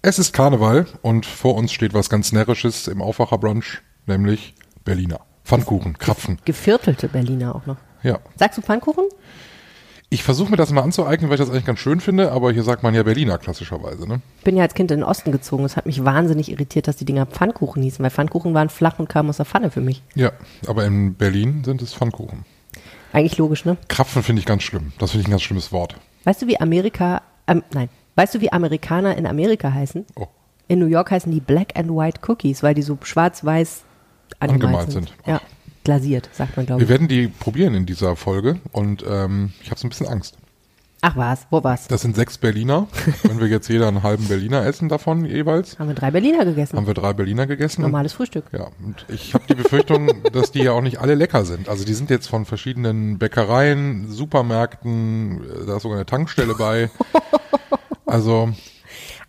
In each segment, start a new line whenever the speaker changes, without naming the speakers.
Es ist Karneval und vor uns steht was ganz Närrisches im Aufwacherbrunch, nämlich Berliner. Pfannkuchen, Krapfen.
Geviertelte Berliner auch noch.
Ja.
Sagst du Pfannkuchen?
Ich versuche mir das mal anzueignen, weil ich das eigentlich ganz schön finde, aber hier sagt man ja Berliner klassischerweise, ne?
Ich bin ja als Kind in den Osten gezogen. Es hat mich wahnsinnig irritiert, dass die Dinger Pfannkuchen hießen, weil Pfannkuchen waren flach und kamen aus der Pfanne für mich.
Ja, aber in Berlin sind es Pfannkuchen.
Eigentlich logisch, ne?
Krapfen finde ich ganz schlimm. Das finde ich ein ganz schlimmes Wort.
Weißt du, wie Amerika, ähm, nein, weißt du, wie Amerikaner in Amerika heißen?
Oh.
In New York heißen die Black and White Cookies, weil die so schwarz-weiß angemalt,
Angemalt
sind.
sind.
Ja, glasiert, sagt man, glaube
Wir
ich.
werden die probieren in dieser Folge und ähm, ich habe so ein bisschen Angst.
Ach was, wo war's?
Das sind sechs Berliner. Wenn wir jetzt jeder einen halben Berliner essen davon jeweils,
Haben wir drei Berliner gegessen.
haben wir drei Berliner gegessen.
Normales Frühstück.
Ja, und ich habe die Befürchtung, dass die ja auch nicht alle lecker sind. Also die sind jetzt von verschiedenen Bäckereien, Supermärkten, äh, da ist sogar eine Tankstelle bei. Also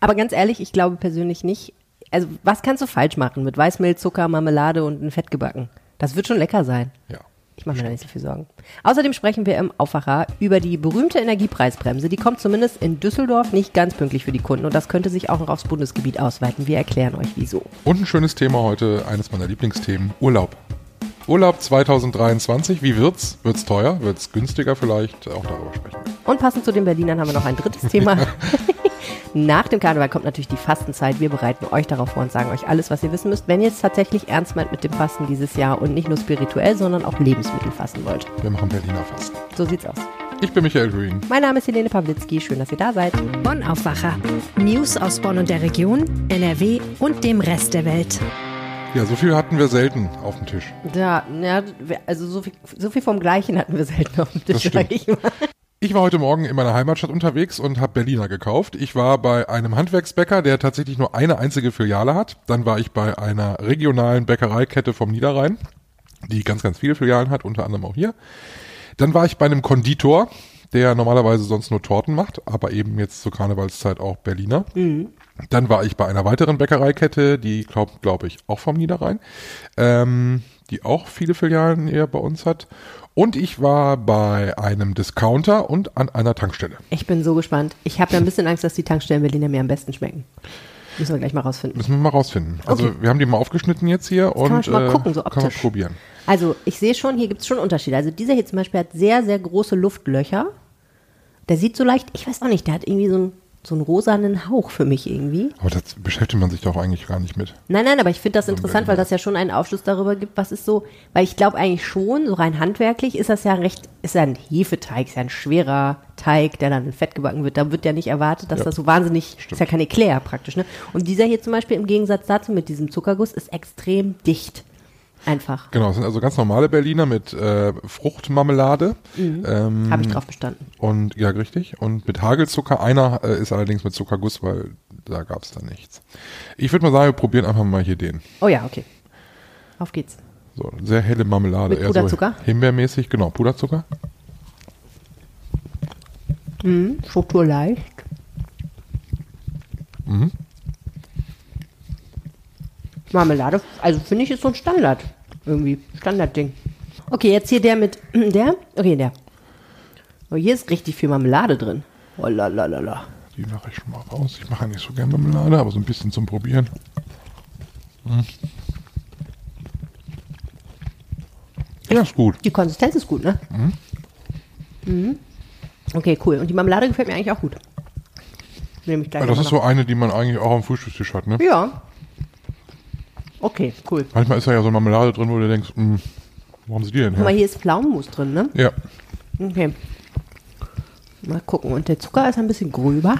Aber ganz ehrlich, ich glaube persönlich nicht. Also, was kannst du falsch machen mit Weißmehl, Zucker, Marmelade und ein Fett gebacken? Das wird schon lecker sein.
ja,
Ich mache mir da nicht so viel Sorgen. Außerdem sprechen wir im Aufwacher über die berühmte Energiepreisbremse. Die kommt zumindest in Düsseldorf nicht ganz pünktlich für die Kunden und das könnte sich auch noch aufs Bundesgebiet ausweiten. Wir erklären euch wieso.
und ein schönes Thema heute, eines meiner Lieblingsthemen, Urlaub. Urlaub 2023, wie wird's? Wird's teuer? Wird's günstiger vielleicht? Auch darüber sprechen.
Und passend zu den Berlinern haben wir noch ein drittes Thema. Nach dem Karneval kommt natürlich die Fastenzeit. Wir bereiten euch darauf vor und sagen euch alles, was ihr wissen müsst, wenn ihr es tatsächlich ernst meint mit dem Fasten dieses Jahr und nicht nur spirituell, sondern auch Lebensmittel fasten wollt.
Wir machen Berliner Fasten.
So sieht's aus.
Ich bin Michael Green.
Mein Name ist Helene Pawlitzki. Schön, dass ihr da seid.
Bonn Aufwacher. News aus Bonn und der Region, NRW und dem Rest der Welt.
Ja, so viel hatten wir selten auf dem Tisch.
Ja, ja also so viel, so viel vom Gleichen hatten wir selten auf dem Tisch, sag ich mal.
Ich war heute Morgen in meiner Heimatstadt unterwegs und habe Berliner gekauft. Ich war bei einem Handwerksbäcker, der tatsächlich nur eine einzige Filiale hat. Dann war ich bei einer regionalen Bäckereikette vom Niederrhein, die ganz, ganz viele Filialen hat, unter anderem auch hier. Dann war ich bei einem Konditor, der normalerweise sonst nur Torten macht, aber eben jetzt zur Karnevalszeit auch Berliner. Dann war ich bei einer weiteren Bäckereikette, die glaube glaub ich auch vom Niederrhein, ähm, die auch viele Filialen eher bei uns hat. Und ich war bei einem Discounter und an einer Tankstelle.
Ich bin so gespannt. Ich habe ja ein bisschen Angst, dass die Tankstellen Berliner mir am besten schmecken. Müssen wir gleich mal rausfinden.
Müssen wir mal rausfinden. Also
Okay.
wir haben die mal aufgeschnitten jetzt hier und
man schon mal
äh,
gucken, so
kann man
optisch.
probieren.
Also, ich sehe schon, hier gibt es schon Unterschiede. Also, dieser hier zum Beispiel hat sehr, sehr große Luftlöcher. Der sieht so leicht, ich weiß auch nicht, der hat irgendwie so einen, so einen rosanen Hauch für mich irgendwie.
Aber das beschäftigt man sich doch eigentlich gar nicht mit.
Nein, nein, aber ich finde das interessant, weil das ja schon einen Aufschluss darüber gibt, was ist so, weil ich glaube eigentlich schon, so rein handwerklich ist das ja recht, ist ja ein Hefeteig, ist ja ein schwerer Teig, der dann in Fett gebacken wird. Da wird ja nicht erwartet, dass
Ja.
das so wahnsinnig, ist ja kein Eclair praktisch, ne? Und dieser hier zum Beispiel im Gegensatz dazu mit diesem Zuckerguss ist extrem dicht. Einfach.
Genau, es sind also ganz normale Berliner mit äh, Fruchtmarmelade. Ähm,
Habe ich drauf bestanden.
Und ja, richtig. Und mit Hagelzucker. Einer äh, ist allerdings mit Zuckerguss, weil da gab es dann nichts. Ich würde mal sagen, wir probieren einfach mal hier den.
Oh ja, okay. Auf geht's.
So, sehr helle Marmelade.
Mit
eher
Puderzucker?
So himbeermäßig, genau, Puderzucker.
Struktur leicht.
Mhm.
Marmelade, also finde ich ist so ein Standard. Irgendwie, Standardding. Okay, jetzt hier der mit, der? Okay, der. Oh, hier ist richtig viel Marmelade drin. Oh la la la la.
Die mache ich schon mal raus. Ich mache ja nicht so gerne Marmelade, aber so ein bisschen zum Probieren. Mhm. Ja, ist gut.
Die Konsistenz ist gut, ne? Mhm. Okay, cool. Und die Marmelade gefällt mir eigentlich auch gut. Nehme ich gleich
Ja, das ist so eine, die man eigentlich auch am Frühstückstisch hat, ne?
Ja. Okay, cool.
Manchmal ist da ja so Marmelade drin, wo du denkst, mh, wo haben sie die denn her?
hier ist Pflaumenmus drin, ne?
Ja,
Okay. Mal gucken. Und der Zucker ist ein bisschen gröber.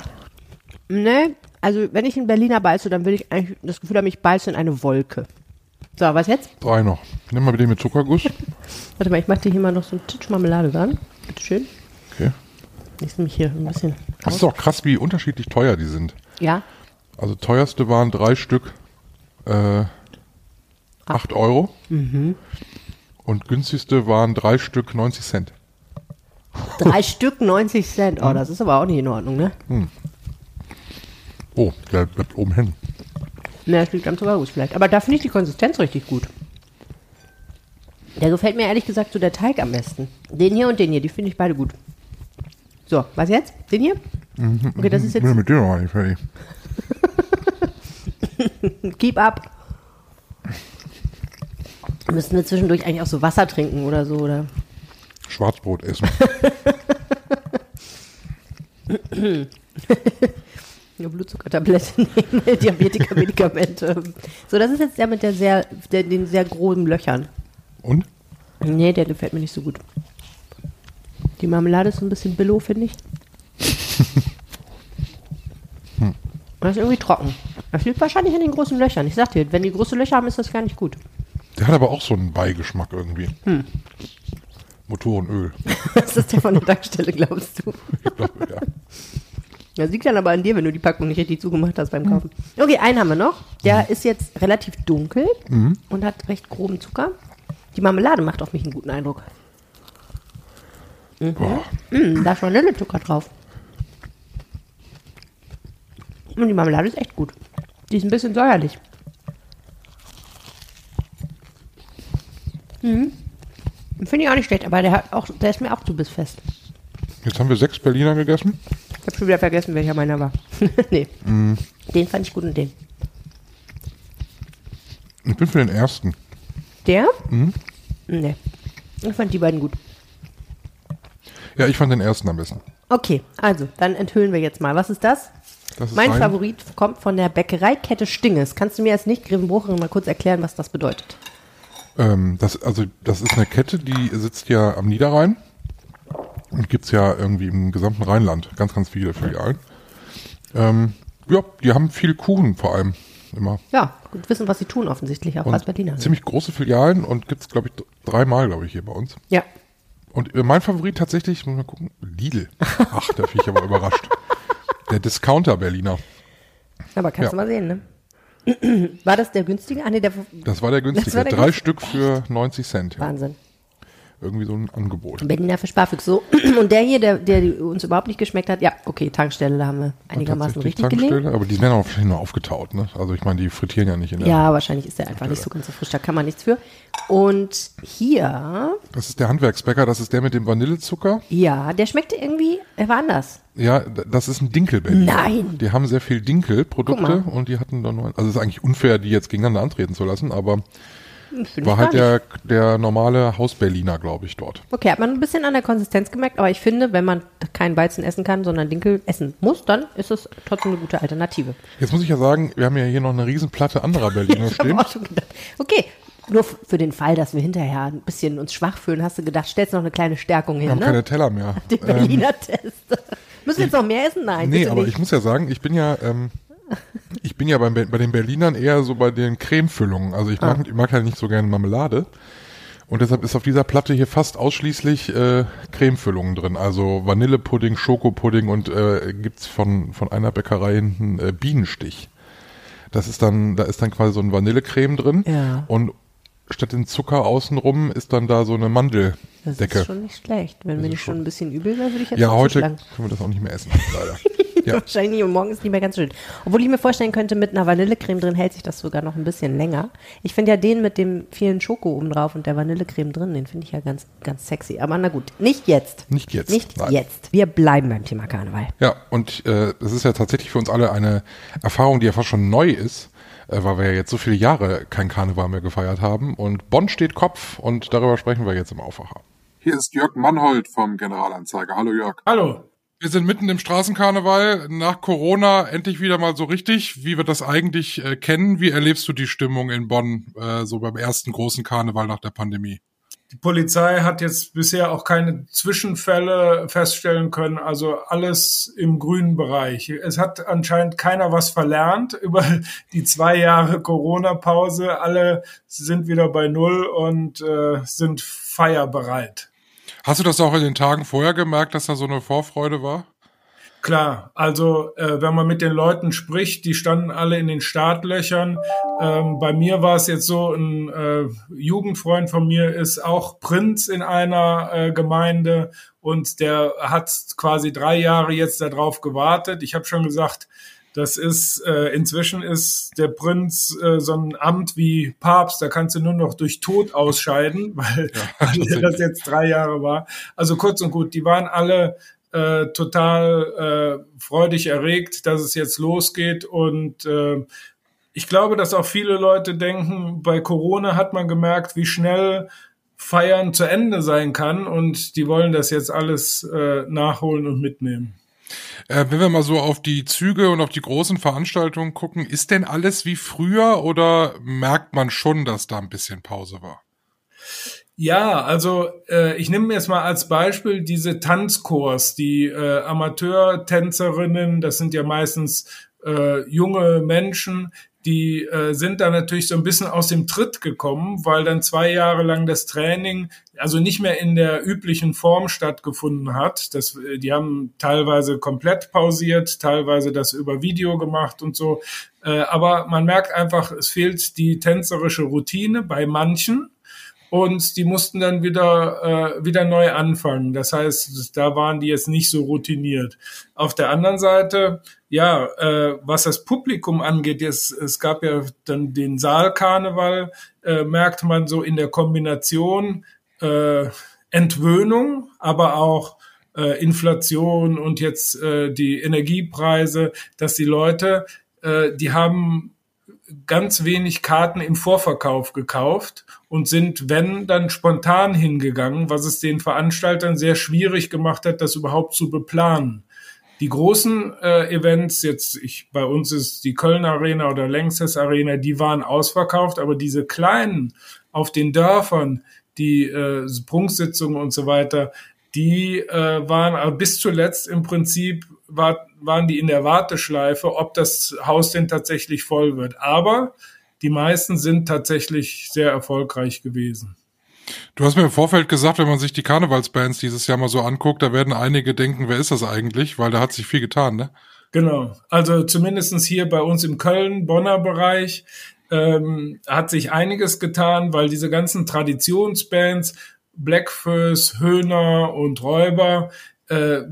Ne, also wenn ich in Berliner beiße, dann will ich eigentlich das Gefühl haben, ich beiße in eine Wolke. So, was jetzt?
drei noch. Nimm mal den mit Zuckerguss.
Warte mal, ich mache dir hier mal noch so einen Titsch Marmelade dran. Bitte schön.
Okay.
Ich nehme mich hier ein bisschen
Das ist doch krass, wie unterschiedlich teuer die sind.
Ja,
Also teuerste waren drei Stück äh, 8 Euro.
Mhm.
Und günstigste waren drei Stück 90 Cent.
drei Stück 90 Cent. Oh, das ist aber auch nicht in Ordnung, ne?
Oh, der bleibt oben hin.
Ne, das liegt am Zuckerguss vielleicht. Aber da finde ich die Konsistenz richtig gut. Der gefällt mir ehrlich gesagt so der Teig am besten. Den hier und den hier, die finde ich beide gut. So, was jetzt? Den hier? Okay, das ist jetzt
Bin mit dir noch nicht fertig.
Keep up. Müssen wir zwischendurch eigentlich auch so Wasser trinken oder so, oder?
Schwarzbrot essen.
Eine Blutzuckertablette nehmen, Diabetiker-Medikamente. So, das ist jetzt der mit der sehr, der, den sehr groben Löchern.
Und?
Nee, der gefällt mir nicht so gut. Die Marmelade ist so ein bisschen billow, finde ich. Das ist irgendwie trocken. Das liegt wahrscheinlich an den großen Löchern. Ich sag dir, wenn die große Löcher haben, ist das gar nicht gut.
Der hat aber auch so einen Beigeschmack irgendwie.
Hm.
Motorenöl.
Das ist der von der Tankstelle, glaubst du?
Ich glaube, ja.
Das liegt dann aber an dir, wenn du die Packung nicht richtig zugemacht hast beim Kaufen. Okay, einen haben wir noch. Der ist jetzt relativ dunkel und hat recht groben Zucker. Die Marmelade macht auf mich einen guten Eindruck.
Boah.
Mm, da ist Vanillezucker drauf. Und die Marmelade ist echt gut. Die ist ein bisschen säuerlich. Mhm. Finde ich auch nicht schlecht, aber der, hat auch, der ist mir auch zu bissfest.
Jetzt haben wir sechs Berliner gegessen.
Ich habe schon wieder vergessen, welcher meiner war. nee. Den fand ich gut und den.
Ich bin für den ersten.
Der? Nee. Ich fand die beiden gut.
Ja, ich fand den ersten am besten.
Okay, also, dann enthüllen wir jetzt mal. Was ist das?
Das ist
Mein
ein-
Favorit kommt von der Bäckereikette Stinges. Kannst du mir als Nicht-Grevenbrucherin mal kurz erklären, was das bedeutet?
Ähm, das, also, das ist eine Kette, die sitzt ja am Niederrhein und gibt's ja irgendwie im gesamten Rheinland ganz, ganz viele Filialen. Ähm, ja, die haben viel Kuchen vor allem immer.
Ja, gut wissen, was sie tun, offensichtlich, auch als Berliner.
ziemlich große Filialen und gibt's glaube ich, dreimal, glaube ich, hier bei uns.
Ja.
Und äh, mein Favorit tatsächlich, muss mal gucken, Lidl. Ach, da bin ich aber überrascht. Der Discounter Berliner.
Aber kannst
Ja.
du mal sehen, ne? War das der günstige? Ah, nee, der
Das war der günstige.
War der
Drei
günstige.
Stück für 90 Cent. Ja.
Wahnsinn.
Irgendwie so ein Angebot.
Berliner für Sparfüchs. So. Und der hier, der, der uns überhaupt nicht geschmeckt hat, ja, okay, Tankstelle, da haben wir einigermaßen richtig gelegen.
Tankstelle, aber die werden auch nur aufgetaut. Ne? Also ich meine, die frittieren ja nicht in der.
Ja, wahrscheinlich ist der einfach nicht so ganz so frisch, da kann man nichts für. Und hier,
Das ist der Handwerksbäcker, das ist der mit dem Vanillezucker.
ja, der schmeckte irgendwie, er war anders.
Ja, das ist ein Dinkelberliner.
Nein.
Die haben sehr viel Dinkelprodukte und die hatten da nur, also es ist eigentlich unfair, die jetzt gegeneinander antreten zu lassen, aber
Find
war halt der, der normale Hausberliner, glaube ich, dort.
Okay, hat man ein bisschen an der Konsistenz gemerkt, aber ich finde, wenn man keinen Weizen essen kann, sondern Dinkel essen muss, dann ist es trotzdem eine gute Alternative.
Jetzt muss ich ja sagen, wir haben ja hier noch eine Riesenplatte anderer Berliner stehen.
auch schon gedacht. Okay, nur für den Fall, dass wir hinterher ein bisschen uns schwach fühlen, hast du gedacht, stellst noch eine kleine Stärkung
Wir
hin,
haben
ne?
keine Teller mehr.
Den Berliner Test. Müssen wir jetzt noch mehr essen? Nein,
Nee, aber
nicht.
ich muss ja sagen, ich bin ja, ähm, ich bin ja bei, bei den Berlinern eher so bei den Cremefüllungen. Also ich mag,
Ah.
ich mag halt nicht so gerne Marmelade. Und deshalb ist auf dieser Platte hier fast ausschließlich äh, Cremefüllungen drin. Also Vanillepudding, Schokopudding und äh, gibt's von, von einer Bäckerei hinten äh, Bienenstich. Das ist dann, da ist dann quasi so ein Vanillecreme drin.
Ja.
Und statt den Zucker außenrum ist dann da so eine
das
Mandeldecke.
ist schon nicht schlecht. Wenn mir nicht schon ein bisschen übel wäre, würde ich jetzt
Ja, heute können wir das auch nicht mehr essen, leider. ja.
Wahrscheinlich und morgen ist nicht mehr ganz schön. Obwohl ich mir vorstellen könnte, mit einer Vanillecreme drin hält sich das sogar noch ein bisschen länger. Ich finde ja den mit dem vielen Schoko oben drauf und der Vanillecreme drin, den finde ich ja ganz, ganz sexy. Aber na gut, nicht jetzt.
Nicht jetzt,
Nicht
nein.
jetzt. Wir bleiben beim Thema Karneval.
Ja, und äh, das ist ja tatsächlich für uns alle eine Erfahrung, die ja fast schon neu ist, äh, weil wir ja jetzt so viele Jahre kein Karneval mehr gefeiert haben. Und Bonn steht Kopf und darüber sprechen wir jetzt im Aufwacher. Hier ist Jörg Mannhold vom Generalanzeiger. Hallo Jörg.
Hallo.
Wir sind mitten im Straßenkarneval, nach Corona endlich wieder mal so richtig, wie wir das eigentlich äh, kennen. Wie erlebst du die Stimmung in Bonn äh, so beim ersten großen Karneval nach der Pandemie?
Die Polizei hat jetzt bisher auch keine Zwischenfälle feststellen können, also alles im grünen Bereich. Es hat anscheinend keiner was verlernt über die zwei Jahre Corona-Pause. Alle sind wieder bei Null und äh, sind feierbereit.
Hast du das auch in den Tagen vorher gemerkt, dass da so eine Vorfreude war?
Klar, also äh, wenn man mit den Leuten spricht, die standen alle in den Startlöchern. Ähm, bei mir war es jetzt so, ein äh, Jugendfreund von mir ist auch Prinz in einer äh, Gemeinde und der hat quasi drei Jahre jetzt darauf gewartet. Ich habe schon gesagt, das ist äh, inzwischen ist der Prinz äh, so ein Amt wie Papst, da kannst du nur noch durch Tod ausscheiden, weil, weil das jetzt drei Jahre war. Also kurz und gut, die waren alle äh, total äh, freudig erregt, dass es jetzt losgeht und äh, ich glaube, dass auch viele Leute denken, bei Corona hat man gemerkt, wie schnell Feiern zu Ende sein kann und die wollen das jetzt alles äh, nachholen und mitnehmen.
Äh, wenn wir mal so auf die Züge und auf die großen Veranstaltungen gucken, ist denn alles wie früher oder merkt man schon, dass da ein bisschen Pause war?
Ja, also äh, ich nehme jetzt mal als Beispiel diese Tanzkurs, die äh, Amateurtänzerinnen, das sind ja meistens äh, junge Menschen, die äh, sind da natürlich so ein bisschen aus dem Tritt gekommen, weil dann zwei Jahre lang das Training also nicht mehr in der üblichen Form stattgefunden hat. Das, äh, die haben teilweise komplett pausiert, teilweise das über Video gemacht und so. Äh, aber man merkt einfach, es fehlt die tänzerische Routine bei manchen und die mussten dann wieder äh, wieder neu anfangen. Das heißt, da waren die jetzt nicht so routiniert. Auf der anderen Seite, ja, äh, was das Publikum angeht, jetzt, es gab ja dann den Saalkarneval, äh, merkt man so in der Kombination äh, Entwöhnung, aber auch äh, Inflation und jetzt äh, die Energiepreise, dass die Leute, äh, die haben ganz wenig Karten im Vorverkauf gekauft und sind, wenn, dann spontan hingegangen, was es den Veranstaltern sehr schwierig gemacht hat, das überhaupt zu beplanen. Die großen äh, Events, jetzt ich, bei uns ist die Köln Arena oder Längstes Arena, die waren ausverkauft, aber diese kleinen auf den Dörfern, die äh, Prunksitzungen und so weiter, die äh, waren bis zuletzt im Prinzip war, waren die in der Warteschleife, ob das Haus denn tatsächlich voll wird. Aber die meisten sind tatsächlich sehr erfolgreich gewesen.
Du hast mir im Vorfeld gesagt, wenn man sich die Karnevalsbands dieses Jahr mal so anguckt, da werden einige denken, wer ist das eigentlich? Weil da hat sich viel getan, ne?
Genau. Also zumindestens hier bei uns im Köln-Bonner Bereich ähm, hat sich einiges getan, weil diese ganzen Traditionsbands, Blackfurs, Höhner und Räuber, äh,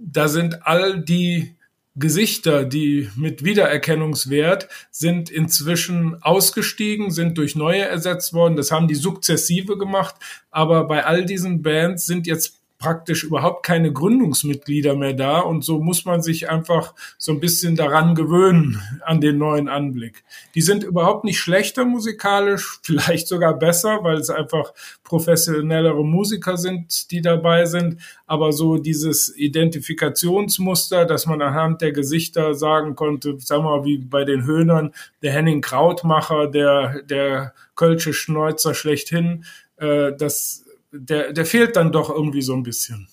da sind all die Gesichter, die mit Wiedererkennungswert sind inzwischen ausgestiegen, sind durch neue ersetzt worden. Das haben die sukzessive gemacht. Aber bei all diesen Bands sind jetzt praktisch überhaupt keine Gründungsmitglieder mehr da und so muss man sich einfach so ein bisschen daran gewöhnen an den neuen Anblick. Die sind überhaupt nicht schlechter musikalisch, vielleicht sogar besser, weil es einfach professionellere Musiker sind, die dabei sind, aber so dieses Identifikationsmuster, dass man anhand der Gesichter sagen konnte, sagen wir mal wie bei den Höhnern, der Henning Krautmacher, der der Kölsche Schneuzer schlechthin, äh, das der, der fehlt dann doch irgendwie so ein bisschen.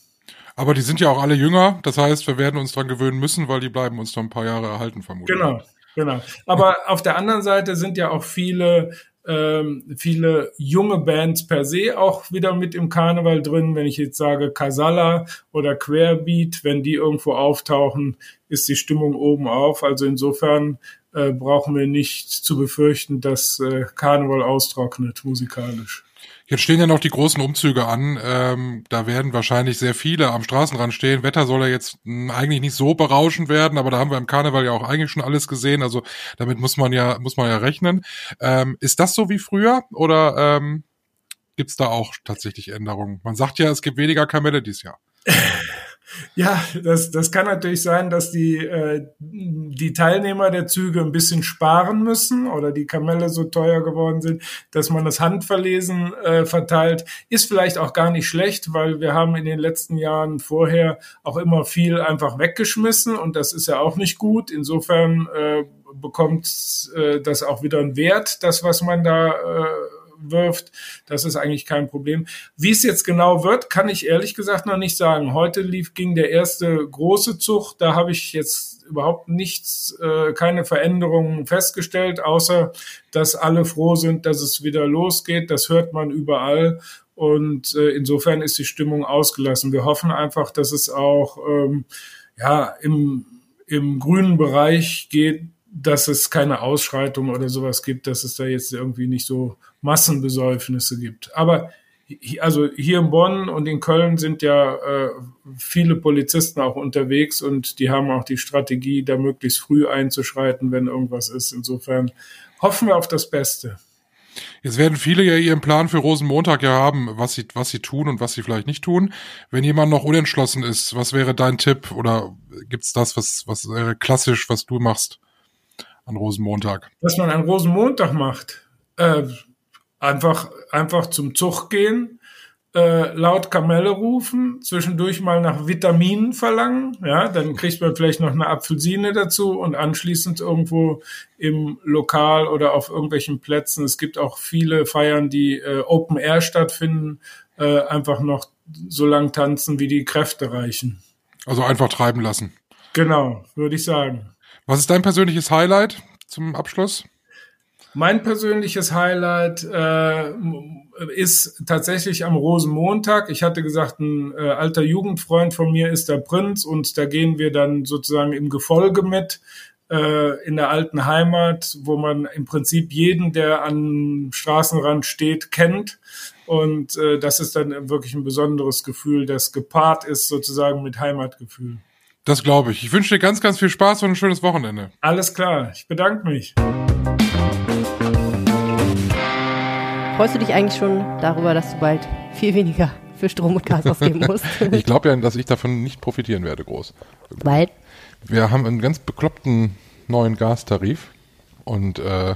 Aber die sind ja auch alle jünger, das heißt, wir werden uns dran gewöhnen müssen, weil die bleiben uns noch ein paar Jahre erhalten, vermutlich.
Genau, genau. Aber auf der anderen Seite sind ja auch viele, ähm, viele junge Bands per se auch wieder mit im Karneval drin. Wenn ich jetzt sage Casala oder Querbeat, wenn die irgendwo auftauchen, ist die Stimmung oben auf. Also insofern äh, brauchen wir nicht zu befürchten, dass äh, Karneval austrocknet musikalisch.
Jetzt stehen ja noch die großen Umzüge an. Ähm, da werden wahrscheinlich sehr viele am Straßenrand stehen. Wetter soll ja jetzt hm, eigentlich nicht so berauschend werden, aber da haben wir im Karneval ja auch eigentlich schon alles gesehen. Also damit muss man ja muss man ja rechnen. Ähm, ist das so wie früher oder ähm, gibt da auch tatsächlich Änderungen? Man sagt ja, es gibt weniger Kamelle dieses Jahr.
Ja, das, das kann natürlich sein, dass die, äh, die Teilnehmer der Züge ein bisschen sparen müssen oder die Kamelle so teuer geworden sind, dass man das Handverlesen äh, verteilt. Ist vielleicht auch gar nicht schlecht, weil wir haben in den letzten Jahren vorher auch immer viel einfach weggeschmissen und das ist ja auch nicht gut. Insofern äh, bekommt äh, das auch wieder einen Wert, das, was man da äh, wirft. Das ist eigentlich kein Problem. Wie es jetzt genau wird, kann ich ehrlich gesagt noch nicht sagen. Heute lief ging der erste große Zug. Da habe ich jetzt überhaupt nichts, äh, keine Veränderungen festgestellt, außer dass alle froh sind, dass es wieder losgeht. Das hört man überall. Und äh, insofern ist die Stimmung ausgelassen. Wir hoffen einfach, dass es auch ähm, ja im, im grünen Bereich geht, dass es keine Ausschreitung oder sowas gibt, dass es da jetzt irgendwie nicht so Massenbesäufnisse gibt. Aber also hier in Bonn und in Köln sind ja äh, viele Polizisten auch unterwegs und die haben auch die Strategie, da möglichst früh einzuschreiten, wenn irgendwas ist. Insofern hoffen wir auf das Beste.
Jetzt werden viele ja ihren Plan für Rosenmontag ja haben, was sie, was sie tun und was sie vielleicht nicht tun. Wenn jemand noch unentschlossen ist, was wäre dein Tipp oder gibt's das, was, was wäre klassisch, was du machst? An Rosenmontag?
Was man an Rosenmontag macht, äh, einfach, einfach zum Zug gehen, äh, laut Kamelle rufen, zwischendurch mal nach Vitaminen verlangen, ja, dann kriegt man vielleicht noch eine Apfelsine dazu und anschließend irgendwo im Lokal oder auf irgendwelchen Plätzen. Es gibt auch viele Feiern, die äh, Open Air stattfinden, äh, einfach noch so lang tanzen, wie die Kräfte reichen.
Also einfach treiben lassen.
Genau, würde ich sagen.
Was ist dein persönliches Highlight zum Abschluss?
Mein persönliches Highlight äh, ist tatsächlich am Rosenmontag. Ich hatte gesagt, ein äh, alter Jugendfreund von mir ist der Prinz und da gehen wir dann sozusagen im Gefolge mit äh, in der alten Heimat, wo man im Prinzip jeden, der am Straßenrand steht, kennt. Und äh, das ist dann wirklich ein besonderes Gefühl, das gepaart ist sozusagen mit Heimatgefühl.
Das glaube ich. Ich wünsche dir ganz, ganz viel Spaß und ein schönes Wochenende.
Alles klar. Ich bedanke mich.
Freust du dich eigentlich schon darüber, dass du bald viel weniger für Strom und Gas ausgeben musst?
ich glaube ja, dass ich davon nicht profitieren werde, groß.
Weil?
Wir haben einen ganz bekloppten neuen Gastarif und äh,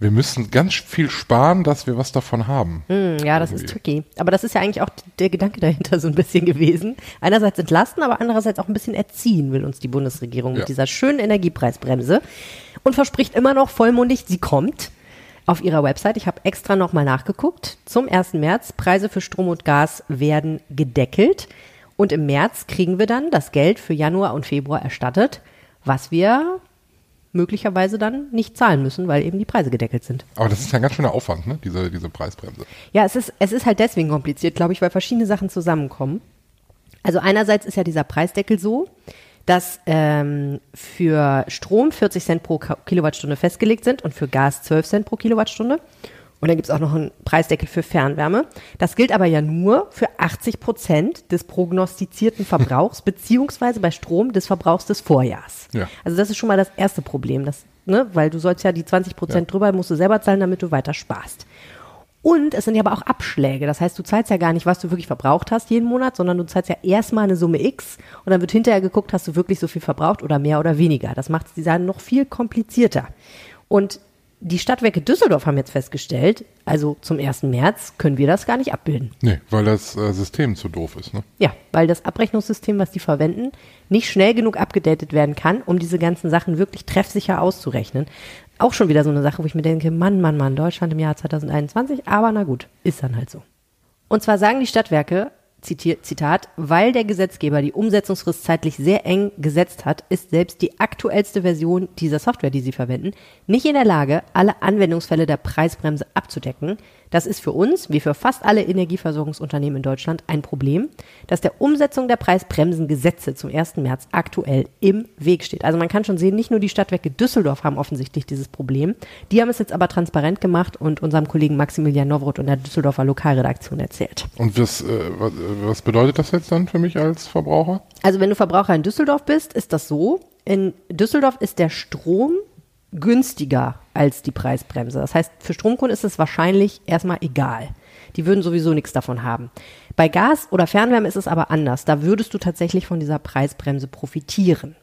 wir müssen ganz viel sparen, dass wir was davon haben.
Mm, ja, das Irgendwie. ist tricky. Aber das ist ja eigentlich auch der Gedanke dahinter so ein bisschen gewesen. Einerseits entlasten, aber andererseits auch ein bisschen erziehen will uns die Bundesregierung ja. mit dieser schönen Energiepreisbremse und verspricht immer noch vollmundig, sie kommt auf ihrer Website. Ich habe extra nochmal nachgeguckt. Zum 1. März, Preise für Strom und Gas werden gedeckelt. Und im März kriegen wir dann das Geld für Januar und Februar erstattet, was wir möglicherweise dann nicht zahlen müssen, weil eben die Preise gedeckelt sind.
Aber das ist ja ein ganz schöner Aufwand, ne? diese, diese Preisbremse.
Ja, es ist, es ist halt deswegen kompliziert, glaube ich, weil verschiedene Sachen zusammenkommen. Also einerseits ist ja dieser Preisdeckel so, dass ähm, für Strom 40 Cent pro Kilowattstunde festgelegt sind und für Gas 12 Cent pro Kilowattstunde. Und dann gibt es auch noch einen Preisdeckel für Fernwärme. Das gilt aber ja nur für 80 Prozent des prognostizierten Verbrauchs, beziehungsweise bei Strom des Verbrauchs des Vorjahrs. Ja. Also das ist schon mal das erste Problem, das, ne, weil du sollst ja die 20 Prozent ja. drüber, musst du selber zahlen, damit du weiter sparst. Und es sind ja aber auch Abschläge. Das heißt, du zahlst ja gar nicht, was du wirklich verbraucht hast jeden Monat, sondern du zahlst ja erstmal eine Summe X und dann wird hinterher geguckt, hast du wirklich so viel verbraucht oder mehr oder weniger. Das macht die Sache noch viel komplizierter. Und die Stadtwerke Düsseldorf haben jetzt festgestellt, also zum 1. März können wir das gar nicht abbilden.
Nee, weil das äh, System zu doof ist, ne?
Ja, weil das Abrechnungssystem, was die verwenden, nicht schnell genug abgedatet werden kann, um diese ganzen Sachen wirklich treffsicher auszurechnen auch schon wieder so eine Sache, wo ich mir denke, Mann, Mann, Mann, Deutschland im Jahr 2021, aber na gut, ist dann halt so. Und zwar sagen die Stadtwerke, Zitat, weil der Gesetzgeber die Umsetzungsfrist zeitlich sehr eng gesetzt hat, ist selbst die aktuellste Version dieser Software, die sie verwenden, nicht in der Lage, alle Anwendungsfälle der Preisbremse abzudecken. Das ist für uns, wie für fast alle Energieversorgungsunternehmen in Deutschland, ein Problem, das der Umsetzung der Preisbremsengesetze zum 1. März aktuell im Weg steht. Also man kann schon sehen, nicht nur die Stadtwerke Düsseldorf haben offensichtlich dieses Problem. Die haben es jetzt aber transparent gemacht und unserem Kollegen Maximilian Nowroth und der Düsseldorfer Lokalredaktion erzählt.
Und was, äh, was, was bedeutet das jetzt dann für mich als Verbraucher?
Also wenn du Verbraucher in Düsseldorf bist, ist das so. In Düsseldorf ist der Strom günstiger als die Preisbremse. Das heißt, für Stromkunden ist es wahrscheinlich erstmal egal. Die würden sowieso nichts davon haben. Bei Gas oder Fernwärme ist es aber anders. Da würdest du tatsächlich von dieser Preisbremse profitieren.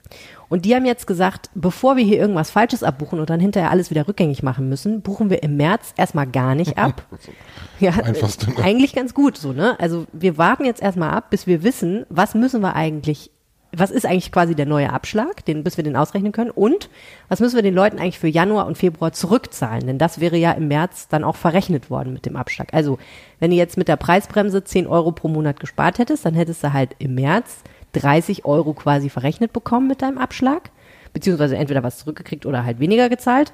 Und die haben jetzt gesagt, bevor wir hier irgendwas Falsches abbuchen und dann hinterher alles wieder rückgängig machen müssen, buchen wir im März erstmal gar nicht ab. ja, Einfachste, ne? eigentlich ganz gut so, ne? Also wir warten jetzt erstmal ab, bis wir wissen, was müssen wir eigentlich was ist eigentlich quasi der neue Abschlag, den, bis wir den ausrechnen können? Und was müssen wir den Leuten eigentlich für Januar und Februar zurückzahlen? Denn das wäre ja im März dann auch verrechnet worden mit dem Abschlag. Also, wenn du jetzt mit der Preisbremse 10 Euro pro Monat gespart hättest, dann hättest du halt im März 30 Euro quasi verrechnet bekommen mit deinem Abschlag. Beziehungsweise entweder was zurückgekriegt oder halt weniger gezahlt.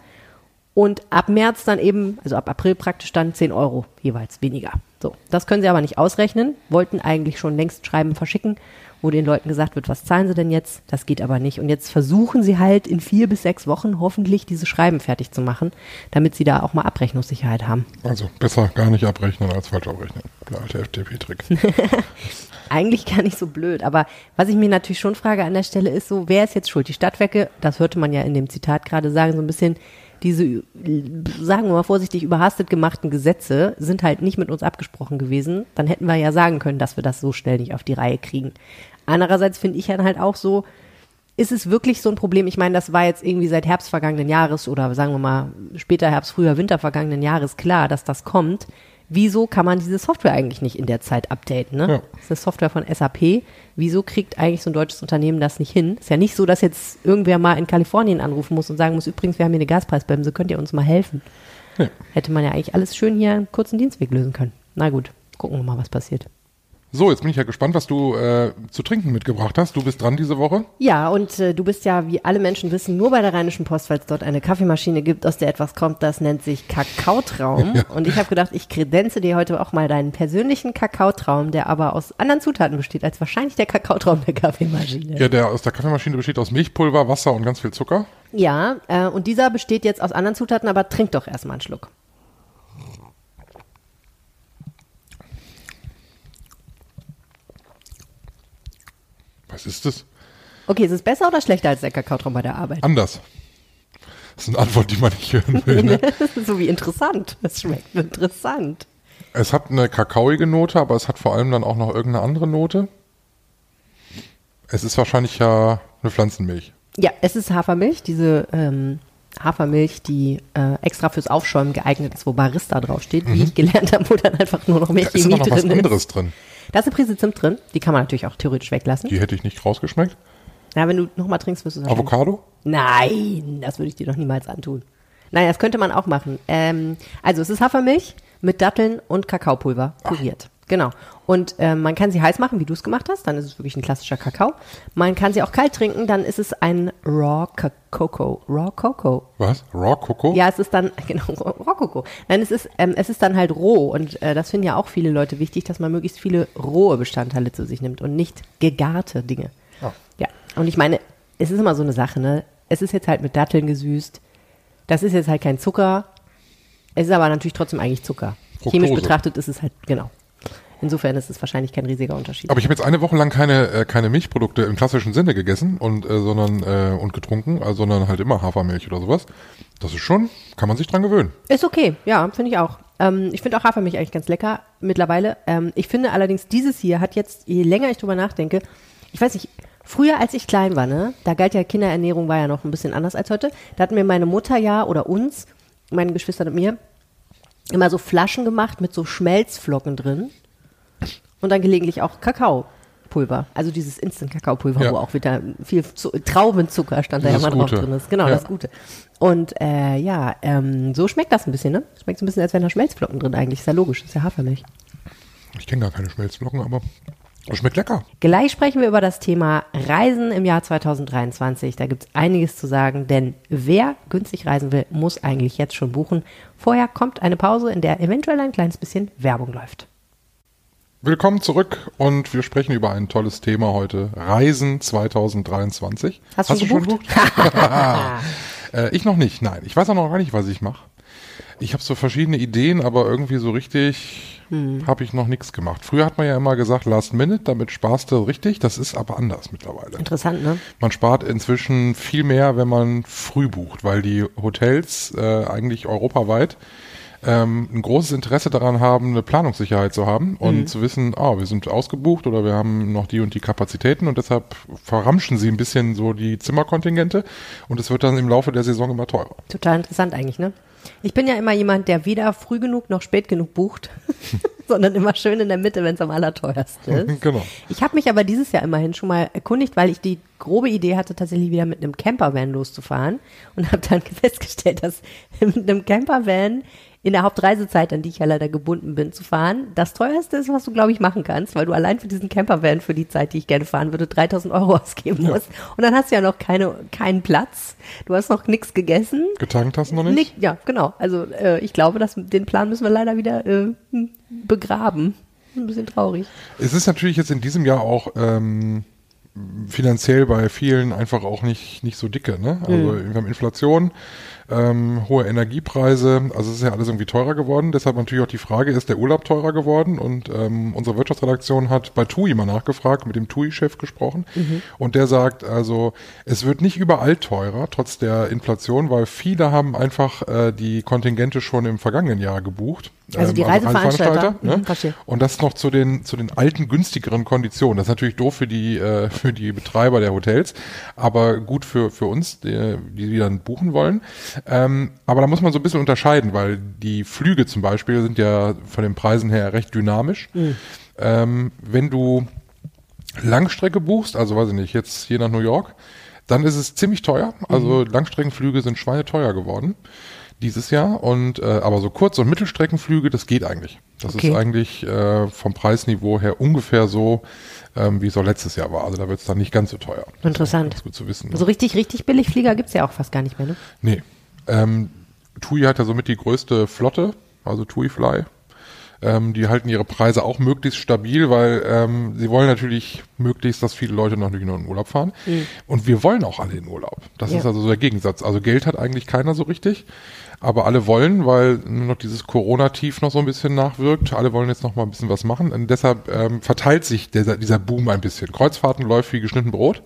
Und ab März dann eben, also ab April praktisch dann 10 Euro jeweils weniger. So, das können sie aber nicht ausrechnen, wollten eigentlich schon längst Schreiben verschicken wo den Leuten gesagt wird, was zahlen sie denn jetzt? Das geht aber nicht. Und jetzt versuchen sie halt in vier bis sechs Wochen hoffentlich diese Schreiben fertig zu machen, damit sie da auch mal Abrechnungssicherheit haben.
Also besser gar nicht abrechnen als falsch abrechnen. Der alte FDP-Trick.
Eigentlich gar nicht so blöd. Aber was ich mir natürlich schon frage an der Stelle ist so, wer ist jetzt schuld? Die Stadtwerke, das hörte man ja in dem Zitat gerade sagen, so ein bisschen, diese, sagen wir mal vorsichtig, überhastet gemachten Gesetze sind halt nicht mit uns abgesprochen gewesen. Dann hätten wir ja sagen können, dass wir das so schnell nicht auf die Reihe kriegen. Andererseits finde ich dann halt auch so, ist es wirklich so ein Problem? Ich meine, das war jetzt irgendwie seit Herbst vergangenen Jahres oder sagen wir mal später Herbst, früher Winter vergangenen Jahres klar, dass das kommt. Wieso kann man diese Software eigentlich nicht in der Zeit updaten? Ne?
Ja.
Das ist eine Software von SAP. Wieso kriegt eigentlich so ein deutsches Unternehmen das nicht hin? Ist ja nicht so, dass jetzt irgendwer mal in Kalifornien anrufen muss und sagen muss, übrigens, wir haben hier eine Gaspreisbremse, könnt ihr uns mal helfen?
Nee.
Hätte man ja eigentlich alles schön hier einen kurzen Dienstweg lösen können. Na gut, gucken wir mal, was passiert.
So, jetzt bin ich ja gespannt, was du äh, zu trinken mitgebracht hast. Du bist dran diese Woche.
Ja, und äh, du bist ja, wie alle Menschen wissen, nur bei der Rheinischen Post, weil es dort eine Kaffeemaschine gibt, aus der etwas kommt, das nennt sich Kakaotraum. Und ich habe gedacht, ich kredenze dir heute auch mal deinen persönlichen Kakaotraum, der aber aus anderen Zutaten besteht, als wahrscheinlich der Kakaotraum der Kaffeemaschine.
Ja, der aus der Kaffeemaschine besteht aus Milchpulver, Wasser und ganz viel Zucker.
Ja, äh, und dieser besteht jetzt aus anderen Zutaten, aber trink doch erstmal einen Schluck.
Was ist das?
Okay, ist es besser oder schlechter als der Kakaotraum bei der Arbeit?
Anders. Das ist eine Antwort, die man nicht hören will. Ne?
so wie interessant. Das schmeckt interessant.
es hat eine kakaoige Note, aber es hat vor allem dann auch noch irgendeine andere Note. Es ist wahrscheinlich ja eine Pflanzenmilch.
Ja, es ist Hafermilch, diese ähm, Hafermilch, die äh, extra fürs Aufschäumen geeignet ist, wo Barista draufsteht, wie ich gelernt habe, wo dann einfach nur noch
Mhm. Da ist noch was
drin ist.
anderes drin.
Da ist eine Prise Zimt drin, die kann man natürlich auch theoretisch weglassen.
Die hätte ich nicht rausgeschmeckt.
Na, wenn du nochmal trinkst, wirst du es wahrscheinlich-
Avocado?
Nein, das würde ich dir doch niemals antun. Nein, das könnte man auch machen. Ähm, also es ist Hafermilch mit Datteln und Kakaopulver püriert. Genau. Und ähm, man kann sie heiß machen, wie du es gemacht hast, dann ist es wirklich ein klassischer Kakao. Man kann sie auch kalt trinken, dann ist es ein Raw Cocoa. Raw Cocoa.
Was? Raw Cocoa?
Ja, es ist dann, genau, Raw Cocoa. Nein, es ist, ähm, es ist dann halt roh und äh, das finden ja auch viele Leute wichtig, dass man möglichst viele rohe Bestandteile zu sich nimmt und nicht gegarte Dinge.
Ah.
Ja, und ich meine, es ist immer so eine Sache, ne? Es ist jetzt halt mit Datteln gesüßt. Das ist jetzt halt kein Zucker. Es ist aber natürlich trotzdem eigentlich Zucker.
Fructose.
Chemisch betrachtet ist es halt, genau. Insofern ist es wahrscheinlich kein riesiger Unterschied.
Aber ich habe jetzt eine Woche lang keine, äh, keine Milchprodukte im klassischen Sinne gegessen und äh, sondern äh, und getrunken, also, sondern halt immer Hafermilch oder sowas. Das ist schon, kann man sich dran gewöhnen.
Ist okay, ja, finde ich auch. Ähm, ich finde auch Hafermilch eigentlich ganz lecker mittlerweile. Ähm, ich finde allerdings, dieses hier hat jetzt, je länger ich drüber nachdenke, ich weiß nicht, früher als ich klein war, ne, da galt ja Kinderernährung war ja noch ein bisschen anders als heute. Da hat mir meine Mutter ja oder uns, meine Geschwister und mir, immer so Flaschen gemacht mit so Schmelzflocken drin und dann gelegentlich auch Kakaopulver. Also dieses Instant-Kakaopulver,
Ja.
wo auch wieder viel Zu Traubenzucker stand da ja
Das
immer drauf
Gute.
drin ist. Genau,
Ja.
das Gute. Und äh, ja, ähm, so schmeckt das ein bisschen, ne? Schmeckt so ein bisschen, als wären da Schmelzflocken drin eigentlich. Ist ja logisch, ist ja Hafermilch.
Ich kenne gar keine Schmelzflocken, aber es schmeckt lecker.
Gleich sprechen wir über das Thema Reisen im Jahr 2023. Da gibt es einiges zu sagen, denn wer günstig reisen will, muss eigentlich jetzt schon buchen. Vorher kommt eine Pause, in der eventuell ein kleines bisschen Werbung läuft.
Willkommen zurück und wir sprechen über ein tolles Thema heute. Reisen 2023.
Hast du schon
gebucht? äh, ich noch nicht, nein. Ich weiß auch noch gar nicht, was ich mache. Ich habe so verschiedene Ideen, aber irgendwie so richtig
Hm.
habe ich noch nichts gemacht. Früher hat man ja immer gesagt, Last Minute, damit sparst du richtig. Das ist aber anders mittlerweile.
Interessant, ne?
Man spart inzwischen viel mehr, wenn man früh bucht, weil die Hotels äh, eigentlich europaweit ähm, ein großes Interesse daran haben, eine Planungssicherheit zu haben und zu wissen, ah, wir sind ausgebucht oder wir haben noch die und die Kapazitäten und deshalb verramschen sie ein bisschen so die Zimmerkontingente und es wird dann im Laufe der Saison immer teurer.
Total interessant eigentlich, ne? Ich bin ja immer jemand, der weder früh genug noch spät genug bucht, sondern immer schön in der Mitte, wenn es am allerteuersten ist.
Genau.
Ich habe mich aber dieses Jahr immerhin schon mal erkundigt, weil ich die grobe Idee hatte, tatsächlich wieder mit einem Campervan loszufahren und habe dann festgestellt, dass mit einem Campervan in der Hauptreisezeit, an die ich ja leider gebunden bin, zu fahren, das teuerste ist, was du, glaube ich, machen kannst, weil du allein für diesen Campervan für die Zeit, die ich gerne fahren würde, 3000 Euro ausgeben musst. Und dann hast du ja noch keine, keinen Platz. Du hast noch nichts gegessen.
Getankt hast du noch nicht?
Nick, ja, genau. Also äh, ich glaube, dass den Plan müssen wir leider wieder äh, begraben. Ein bisschen traurig.
Es ist natürlich jetzt in diesem Jahr auch ähm, finanziell bei vielen einfach auch nicht, nicht so dicke. Ne? Also wir haben Inflation, ähm, hohe Energiepreise, also es ist ja alles irgendwie teurer geworden. Deshalb natürlich auch die Frage, ist der Urlaub teurer geworden? Und ähm, unsere Wirtschaftsredaktion hat bei TUI mal nachgefragt, mit dem TUI-Chef gesprochen. Und der sagt also, es wird nicht überall teurer, trotz der Inflation, weil viele haben einfach äh, die Kontingente schon im vergangenen Jahr gebucht.
Also die
Ähm,
Reiseveranstalter.
ne?
Mhm.
Und das noch zu den, zu den alten, günstigeren Konditionen. Das ist natürlich doof für die, äh, für die Betreiber der Hotels, aber gut für, für uns, die, die dann buchen wollen. Ähm, aber da muss man so ein bisschen unterscheiden, weil die Flüge zum Beispiel sind ja von den Preisen her recht dynamisch. Ähm, wenn du Langstrecke buchst, also weiß ich nicht, jetzt hier nach New York, dann ist es ziemlich teuer. Also Langstreckenflüge sind schweineteuer geworden dieses Jahr und äh, aber so Kurz- und Mittelstreckenflüge, das geht eigentlich. Das
Okay.
ist eigentlich äh, vom Preisniveau her ungefähr so, ähm, wie es auch letztes Jahr war. Also da wird es dann nicht ganz so teuer.
Interessant.
Das ist gut zu wissen. Ne?
So richtig, richtig billig Flieger gibt's ja auch fast gar nicht mehr, ne?
Nee. Ähm, TUI hat ja somit die größte Flotte, also TUI Fly. Ähm, die halten ihre Preise auch möglichst stabil, weil ähm, sie wollen natürlich möglichst, dass viele Leute noch nicht nur in den Urlaub fahren. Und wir wollen auch alle in Urlaub. Das
Ja.
ist also so der Gegensatz. Also Geld hat eigentlich keiner so richtig, aber alle wollen, weil nur noch dieses Corona-Tief noch so ein bisschen nachwirkt. Alle wollen jetzt noch mal ein bisschen was machen. Und deshalb ähm, verteilt sich dieser, dieser Boom ein bisschen. Kreuzfahrten läuft wie geschnitten Brot.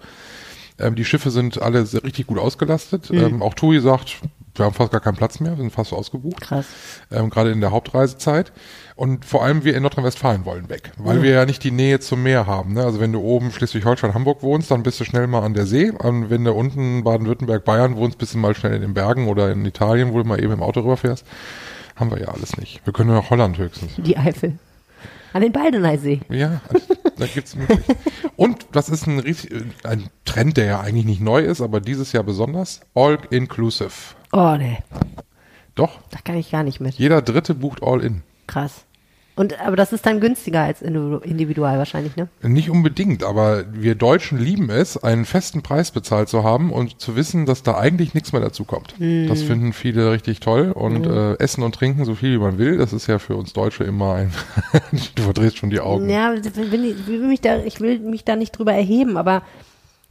Ähm, die Schiffe sind alle sehr, richtig gut ausgelastet. Ähm, auch TUI sagt, wir haben fast gar keinen Platz mehr, wir sind fast ausgebucht.
Krass.
Ähm, gerade in der Hauptreisezeit. Und vor allem wir in Nordrhein-Westfalen wollen weg, weil wir ja nicht die Nähe zum Meer haben. Ne? Also wenn du oben Schleswig-Holstein, Hamburg wohnst, dann bist du schnell mal an der See. Und wenn du unten Baden-Württemberg, Bayern wohnst, bist du mal schnell in den Bergen oder in Italien, wo du mal eben im Auto rüberfährst. Haben wir ja alles nicht. Wir können nur nach Holland höchstens.
Die Eifel. An den Baldeneysee.
Ja, da gibt's möglich. Und das ist ein, riesig, ein Trend, der ja eigentlich nicht neu ist, aber dieses Jahr besonders. All inclusive.
Oh, nee.
Doch,
Da kann ich gar nicht mit.
jeder Dritte bucht all in.
Krass. Und, aber das ist dann günstiger als individu- individual wahrscheinlich, ne?
Nicht unbedingt, aber wir Deutschen lieben es, einen festen Preis bezahlt zu haben und zu wissen, dass da eigentlich nichts mehr dazu kommt. Das finden viele richtig toll und äh, essen und trinken so viel wie man will, das ist ja für uns Deutsche immer ein, du verdrehst schon die Augen.
Ja, will ich, will mich da, ich will mich da nicht drüber erheben, aber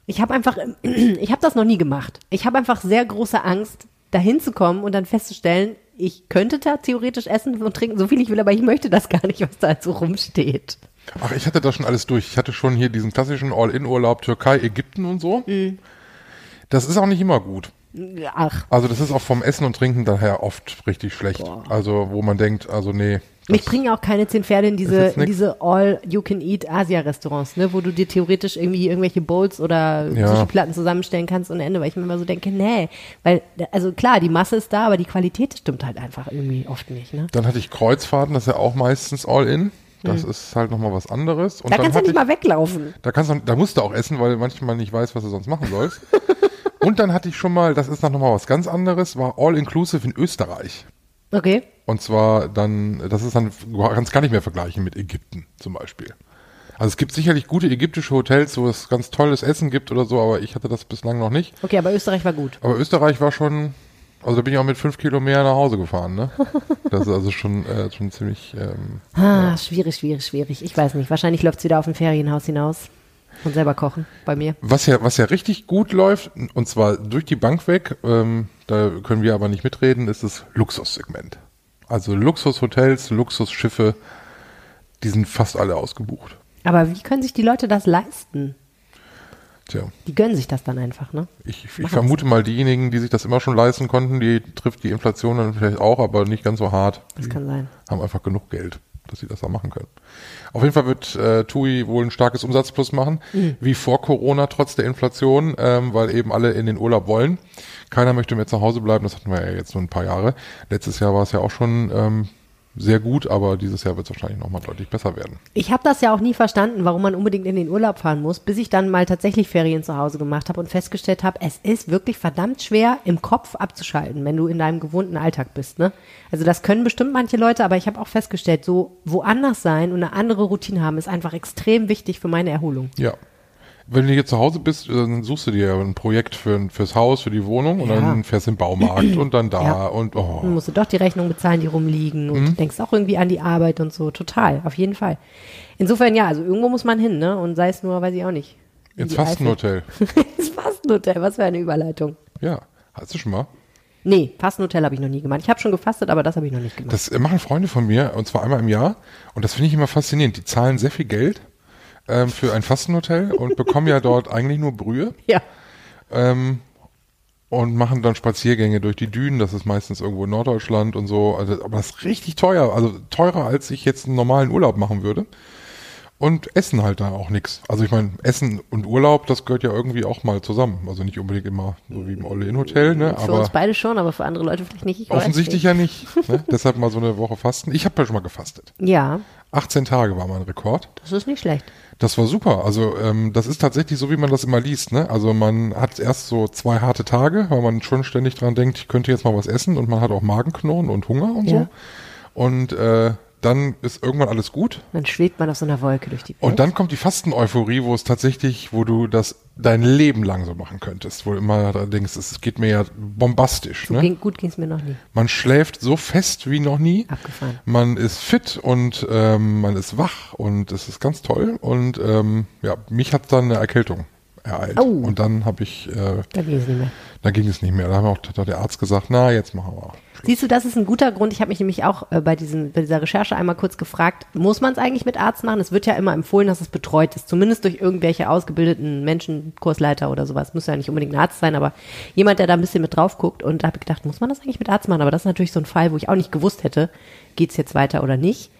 ich habe einfach, ich habe das noch nie gemacht. Ich habe einfach sehr große Angst, da hinzukommen und dann festzustellen, ich könnte da theoretisch essen und trinken, so viel ich will, aber ich möchte das gar nicht, was da so rumsteht.
Ach, ich hatte da schon alles durch. Ich hatte schon hier diesen klassischen All-In-Urlaub Türkei, Ägypten und so. Das ist auch nicht immer gut.
Ach,
Also das ist auch vom Essen und Trinken daher oft richtig schlecht. Also wo man denkt, also nee.
Mich
das-
bringen auch keine zehn Pferde in diese, in diese All-You-Can-Eat-Asia-Restaurants, ne, wo du dir theoretisch irgendwie irgendwelche Bowls oder
Ja.
Sushi-Platten zusammenstellen kannst und Ende, weil ich mir immer so denke, nee, weil, also klar, die Masse ist da, aber die Qualität stimmt halt einfach irgendwie oft nicht, ne?
Dann hatte ich Kreuzfahrten, das ist ja auch meistens All-In. Das ist halt nochmal was anderes. Und
Da kannst du nicht mal weglaufen.
Da kannst du, da musst du auch essen, weil du manchmal nicht weißt, was du sonst machen sollst. und dann hatte ich schon mal, das ist dann nochmal was ganz anderes, war All-Inclusive in Österreich.
Okay.
Und zwar dann, das ist dann, du kannst gar nicht mehr vergleichen mit Ägypten zum Beispiel. Also es gibt sicherlich gute ägyptische Hotels, wo es ganz tolles Essen gibt oder so, aber ich hatte das bislang noch nicht.
Okay, aber Österreich war gut.
Aber Österreich war schon, also da bin ich auch mit fünf Kilo mehr nach Hause gefahren, ne? Das ist also schon, äh, schon ziemlich, ähm,
Ah, schwierig, schwierig, schwierig. Ich weiß nicht. Wahrscheinlich läuft's wieder auf ein Ferienhaus hinaus. Und selber kochen bei mir.
Was ja, was ja richtig gut läuft, und zwar durch die Bank weg, ähm, da können wir aber nicht mitreden, ist das Luxussegment. Also Luxushotels, Luxusschiffe, die sind fast alle ausgebucht.
Aber wie können sich die Leute das leisten?
Tja,
Die gönnen sich das dann einfach, ne?
ich, ich
Machen's.
vermute mal, diejenigen, die sich das immer schon leisten konnten, die trifft die Inflation dann vielleicht auch, aber nicht ganz so hart.
Das
Die
kann sein.
haben einfach genug Geld, dass sie das da machen können. Auf jeden Fall wird äh, TUI wohl ein starkes Umsatzplus machen,
Mhm.
wie vor Corona, trotz der Inflation, ähm, weil eben alle in den Urlaub wollen. Keiner möchte mehr zu Hause bleiben, das hatten wir ja jetzt nur ein paar Jahre. Letztes Jahr war es ja auch schon ähm, sehr gut, aber dieses Jahr wird es wahrscheinlich nochmal deutlich besser werden.
Ich habe das ja auch nie verstanden, warum man unbedingt in den Urlaub fahren muss, bis ich dann mal tatsächlich Ferien zu Hause gemacht habe und festgestellt habe, es ist wirklich verdammt schwer, im Kopf abzuschalten, wenn du in deinem gewohnten Alltag bist. Ne? Also das können bestimmt manche Leute, aber ich habe auch festgestellt, so woanders sein und eine andere Routine haben, ist einfach extrem wichtig für meine Erholung.
Ja. Wenn du hier zu Hause bist, dann suchst du dir ein Projekt für, fürs Haus, für die Wohnung und
Ja.
dann fährst du im Baumarkt und dann da
Ja.
und oh.
Dann musst du doch die Rechnung bezahlen, die rumliegen und
Mhm.
du denkst auch irgendwie an die Arbeit und so. Total, auf jeden Fall. Insofern ja, also irgendwo muss man hin, ne? Und sei es nur, weiß ich auch nicht. in
ins. Fastenhotel.
ins Fastenhotel, was für eine Überleitung.
Ja, hast du schon mal?
Nee, Fastenhotel habe ich noch nie gemacht. Ich habe schon gefastet, aber das habe ich noch nicht gemacht.
Das machen Freunde von mir, und zwar einmal im Jahr. Und das finde ich immer faszinierend. Die zahlen sehr viel Geld ähm, für ein Fastenhotel und bekommen ja dort eigentlich nur Brühe.
ja.
Ähm, und machen dann Spaziergänge durch die Dünen. Das ist meistens irgendwo in Norddeutschland und so. Also, aber das ist richtig teuer. Also teurer, als ich jetzt einen normalen Urlaub machen würde. Und essen halt da auch nix. Also ich meine, Essen und Urlaub, das gehört ja irgendwie auch mal zusammen. Also nicht unbedingt immer so wie im All-In-Hotel, ne?
Für
aber
uns beide schon, aber für andere Leute vielleicht nicht. Ich
offensichtlich
nicht.
ja nicht. Ne? Deshalb mal so eine Woche fasten. Ich habe ja schon mal gefastet.
Ja,
18 Tage war mein Rekord.
das ist nicht schlecht.
Das war super. Also ähm, das ist tatsächlich so, wie man das immer liest. Ne? Also man hat erst so zwei harte Tage, weil man schon ständig dran denkt, ich könnte jetzt mal was essen und man hat auch Magenknurren und Hunger und
Ja.
so. Und äh, dann ist irgendwann alles gut.
Dann schwebt man auf so einer Wolke durch die Welt.
Und dann kommt die Fasten-Euphorie, wo es tatsächlich, wo du das dein Leben lang so machen könntest, wo du immer denkst, es geht mir ja bombastisch.
so
Ne?
ging, gut ging es mir noch nie.
Man schläft so fest wie noch nie.
Abgefahren.
Man ist fit und ähm, man ist wach und es ist ganz toll. Und ähm, ja, mich hat dann eine Erkältung ereilt.
Au.
Und dann habe ich, äh,
Da ging es nicht mehr.
da ging es nicht mehr. Da haben auch hat der Arzt gesagt, na, jetzt machen wir.
Siehst du, das ist ein guter Grund. Ich habe mich nämlich auch äh, bei, diesen, bei dieser Recherche einmal kurz gefragt, muss man es eigentlich mit Arzt machen? Es wird ja immer empfohlen, dass es betreut ist, zumindest durch irgendwelche ausgebildeten Menschen, Kursleiter oder sowas. Muss ja nicht unbedingt ein Arzt sein, aber jemand, der da ein bisschen mit drauf guckt. Und da habe ich gedacht, muss man das eigentlich mit Arzt machen? Aber das ist natürlich so ein Fall, wo ich auch nicht gewusst hätte, geht es jetzt weiter oder nicht.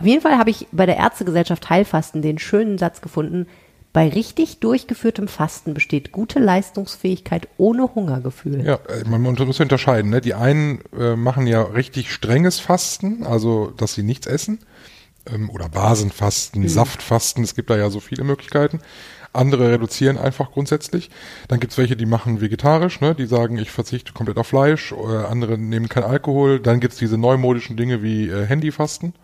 Auf jeden Fall habe ich bei der Ärztegesellschaft Heilfasten den schönen Satz gefunden, bei richtig durchgeführtem Fasten besteht gute Leistungsfähigkeit ohne Hungergefühl.
Ja, äh, man muss unterscheiden. Ne? Die einen äh, machen ja richtig strenges Fasten, also dass sie nichts essen. Ähm, oder Basenfasten, Saftfasten, es gibt da ja so viele Möglichkeiten. Andere reduzieren einfach grundsätzlich. Dann gibt's welche, die machen vegetarisch, ne? die sagen, ich verzichte komplett auf Fleisch. Oder andere nehmen kein Alkohol. Dann gibt's diese neumodischen Dinge wie äh, Handyfasten.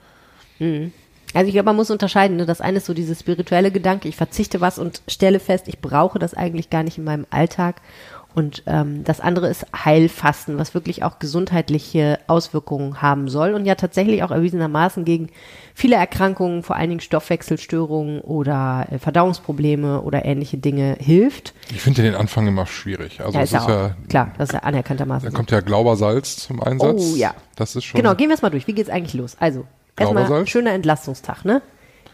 Also ich glaube, man muss unterscheiden. Ne? Das eine ist so dieses spirituelle Gedanke, ich verzichte was und stelle fest, ich brauche das eigentlich gar nicht in meinem Alltag. Und ähm, das andere ist Heilfasten, was wirklich auch gesundheitliche Auswirkungen haben soll und ja tatsächlich auch erwiesenermaßen gegen viele Erkrankungen, vor allen Dingen Stoffwechselstörungen oder äh, Verdauungsprobleme oder ähnliche Dinge hilft.
Ich finde den Anfang immer schwierig. Also
Ja,
es
ist ja auch,
ja,
klar, das ist ja anerkanntermaßen.
da
so.
kommt ja Glaubersalz zum Einsatz.
Oh, ja.
Das ist schon.
Genau, gehen wir es mal durch. Wie geht's eigentlich los? Also, erstmal
Glaubersalz?
schöner Entlastungstag, ne?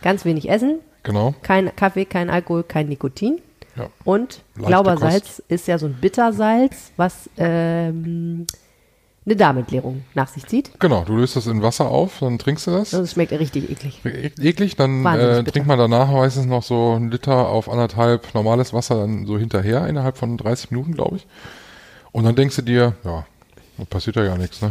Ganz wenig essen,
Genau.
kein Kaffee, kein Alkohol, kein Nikotin.
Ja.
Und
Leichte
Glaubersalz ist ja so ein Bittersalz, was ähm, eine Darmentleerung nach sich zieht.
Genau, du löst das in Wasser auf, dann trinkst du das.
Es schmeckt richtig eklig.
E- eklig, dann äh, trinkt man danach meistens noch so einen Liter auf anderthalb normales Wasser dann so hinterher, innerhalb von 30 Minuten, glaube ich. Und dann denkst du dir, ja, passiert ja gar nichts, ne?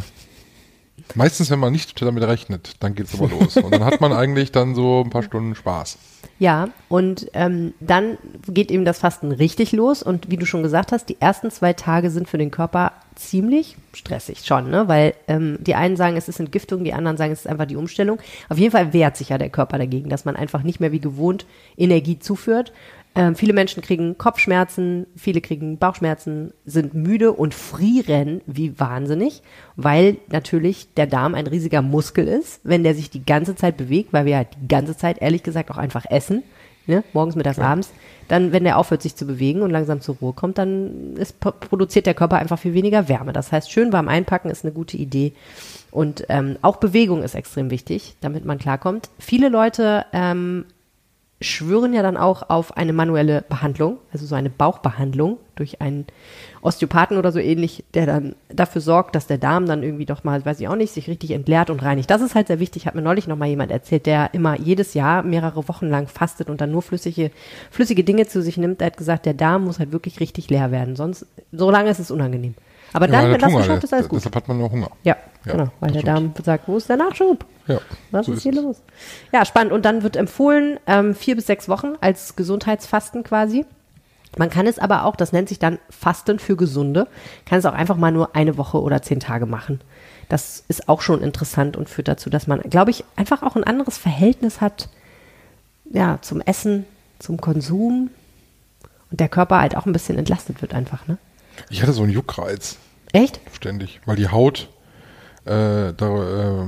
Meistens, wenn man nicht damit rechnet, dann geht's aber los. Und dann hat man eigentlich dann so ein paar Stunden Spaß.
Ja, und ähm, dann geht eben das Fasten richtig los. Und wie du schon gesagt hast, die ersten zwei Tage sind für den Körper ziemlich stressig schon, ne? Weil ähm, die einen sagen, es ist Entgiftung, die anderen sagen, es ist einfach die Umstellung. Auf jeden Fall wehrt sich ja der Körper dagegen, dass man einfach nicht mehr wie gewohnt Energie zuführt. Ähm, viele Menschen kriegen Kopfschmerzen, viele kriegen Bauchschmerzen, sind müde und frieren wie wahnsinnig, weil natürlich der Darm ein riesiger Muskel ist, wenn der sich die ganze Zeit bewegt, weil wir halt die ganze Zeit ehrlich gesagt auch einfach essen, ne? morgens, mittags, abends. Dann, wenn der aufhört, sich zu bewegen und langsam zur Ruhe kommt, dann ist, produziert der Körper einfach viel weniger Wärme. Das heißt, schön warm einpacken ist eine gute Idee. Und ähm, auch Bewegung ist extrem wichtig, damit man klarkommt. Viele Leute ähm, schwören ja dann auch auf eine manuelle Behandlung, also so eine Bauchbehandlung durch einen Osteopathen oder so ähnlich, der dann dafür sorgt, dass der Darm dann irgendwie doch mal, weiß ich auch nicht, sich richtig entleert und reinigt. Das ist halt sehr wichtig, hat mir neulich noch mal jemand erzählt, der immer jedes Jahr mehrere Wochen lang fastet und dann nur flüssige, flüssige Dinge zu sich nimmt. Der hat gesagt, der Darm muss halt wirklich richtig leer werden, sonst, so lange ist es unangenehm. Aber dann, wenn das geschafft ist, alles gut.
Deshalb hat man nur Hunger.
Ja,
Ja,
genau, weil der Darm sagt, wo ist der Nachschub?
Ja,
Was
so
ist hier los? Ja, spannend. Und dann wird empfohlen, ähm, vier bis sechs Wochen als Gesundheitsfasten quasi. Man kann es aber auch, das nennt sich dann Fasten für Gesunde, kann es auch einfach mal nur eine Woche oder zehn Tage machen. Das ist auch schon interessant und führt dazu, dass man, glaube ich, einfach auch ein anderes Verhältnis hat, ja, zum Essen, zum Konsum und der Körper halt auch ein bisschen entlastet wird einfach, ne?
Ich hatte so einen Juckreiz.
Echt?
ständig, weil die Haut, äh, da, äh,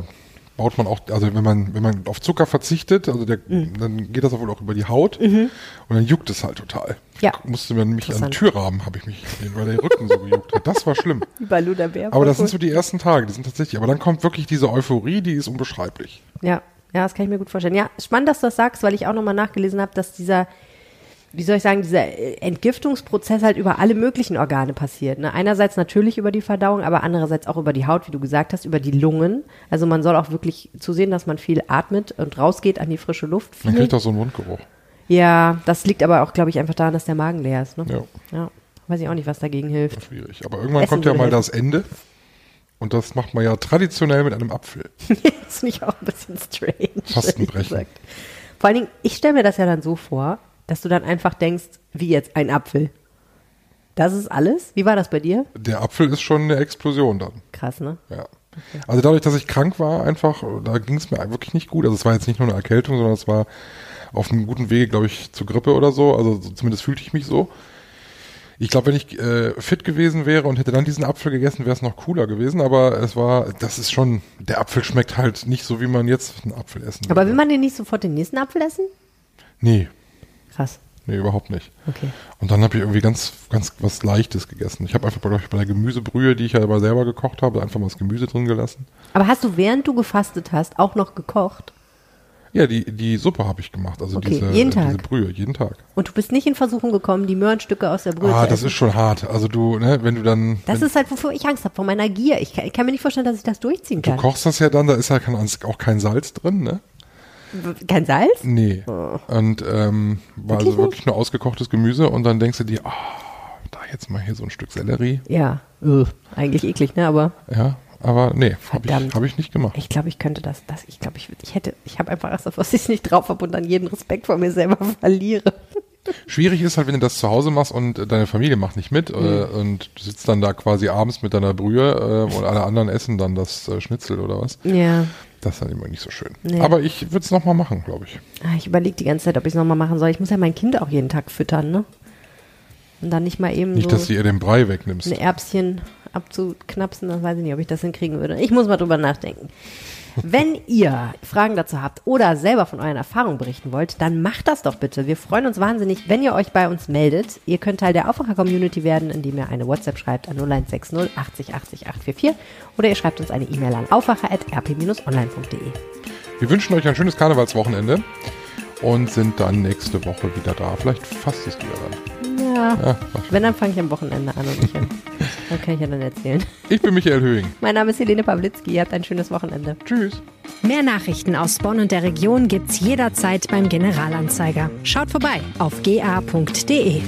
baut man auch, also wenn man, wenn man auf Zucker verzichtet, also der,
Mhm.
dann geht das auch wohl auch über die Haut und dann juckt es halt total.
Ja.
Ich musste mir mich an den
Interessant.
Türrahmen, habe ich mich, weil der Rücken so gejuckt hat. Das war schlimm.
Über Luderbär.
Aber das sind so die ersten Tage, die sind tatsächlich, aber dann kommt wirklich diese Euphorie, die ist unbeschreiblich.
Ja, ja, das kann ich mir gut vorstellen. Ja, spannend, dass du das sagst, weil ich auch nochmal nachgelesen habe, dass dieser, wie soll ich sagen, dieser äh, Entgiftungsprozess halt über alle möglichen Organe passiert. Ne? Einerseits natürlich über die Verdauung, aber andererseits auch über die Haut, wie du gesagt hast, über die Lungen. Also man soll auch wirklich zusehen, dass man viel atmet und rausgeht an die frische Luft.
Man kriegt auch so einen Mundgeruch.
Ja, das liegt aber auch, glaube ich, einfach daran, dass der Magen leer ist. Ne?
Ja.
ja. Weiß ich auch nicht, was dagegen hilft.
Schwierig. Aber irgendwann
Essen
kommt ja mal
helfen.
das Ende. Und das macht man ja traditionell mit einem Apfel.
das finde ich auch ein bisschen strange.
Fastenbrechen.
Vor allen Dingen, ich stelle mir das ja dann so vor, dass du dann einfach denkst, wie jetzt ein Apfel. Das ist alles? Wie war das bei dir?
Der Apfel ist schon eine Explosion dann.
Krass, ne?
Ja. Also dadurch, dass ich krank war, einfach, da ging es mir wirklich nicht gut. Also es war jetzt nicht nur eine Erkältung, sondern es war auf einem guten Wege, glaube ich, zur Grippe oder so. Also so, zumindest fühlte ich mich so. Ich glaube, wenn ich äh, fit gewesen wäre und hätte dann diesen Apfel gegessen, wäre es noch cooler gewesen. Aber es war, das ist schon, der Apfel schmeckt halt nicht so, wie man jetzt einen Apfel essen
Aber
würde.
will man den nicht sofort den nächsten Apfel essen?
Nee,
Krass.
nee, überhaupt nicht.
Okay.
Und dann habe ich irgendwie ganz, ganz was Leichtes gegessen. Ich habe einfach bei, bei der Gemüsebrühe, die ich ja aber selber gekocht habe, einfach mal das Gemüse drin gelassen.
Aber hast du, während du gefastet hast, auch noch gekocht?
Ja, die, die Suppe habe ich gemacht. Also
Okay,
diese,
jeden Tag?
diese Brühe, jeden Tag.
Und du bist nicht in Versuchung gekommen, die Möhrenstücke aus der Brühe
ah,
zu
das
essen?
ist schon hart. Also du, ne, wenn du dann,
das ist halt, wofür ich Angst habe, vor meiner Gier. Ich kann, ich kann mir nicht vorstellen, dass ich das durchziehen
du
kann.
kochst das ja dann, da ist ja kein, auch kein Salz drin, ne?
Kein Salz?
Nee. Und ähm, war also
Wirklich
wirklich nur ausgekochtes Gemüse und dann denkst du dir, ah, da jetzt mal hier so ein Stück Sellerie.
Ja. Ugh. Eigentlich eklig, ne? Aber
Ja, aber nee, habe ich, hab ich nicht gemacht.
Ich glaube, ich könnte das, das ich glaube, ich, ich hätte, ich habe einfach Angst, dass ich es nicht drauf habe und dann jeden Respekt vor mir selber verliere.
Schwierig ist halt, wenn du das zu Hause machst und äh, deine Familie macht nicht mit äh,
Mhm.
und du sitzt dann da quasi abends mit deiner Brühe äh, und alle anderen essen dann das Schnitzel oder was.
Ja.
Das ist dann immer nicht so schön.
Nee.
Aber ich würde es nochmal machen, glaube ich.
Ah, Ich überlege die ganze Zeit, ob ich es nochmal machen soll. Ich muss ja mein Kind auch jeden Tag füttern, ne? Und dann nicht mal eben
Nicht,
so
dass du ihr den Brei wegnimmst.
ein Erbschen abzuknapsen, dann weiß ich nicht, ob ich das hinkriegen würde. Ich muss mal drüber nachdenken. Wenn ihr Fragen dazu habt oder selber von euren Erfahrungen berichten wollt, dann macht das doch bitte. Wir freuen uns wahnsinnig, wenn ihr euch bei uns meldet. Ihr könnt Teil der Aufwacher-Community werden, indem ihr eine WhatsApp schreibt an 0160 80 80 844 oder ihr schreibt uns eine E-Mail an aufwacher.rp-online.de.
Wir wünschen euch ein schönes Karnevalswochenende und sind dann nächste Woche wieder da. Vielleicht fastest du ja dann.
Ja,
Ja,
wenn, dann fange ich am Wochenende an und nicht an. Dann kann ich ja dann erzählen.
ich bin Michael Höhing.
Mein Name ist Helene Pawlitzki. Ihr habt ein schönes Wochenende.
Tschüss.
Mehr Nachrichten aus Bonn und der Region gibt's jederzeit beim Generalanzeiger. Schaut vorbei auf ga.de.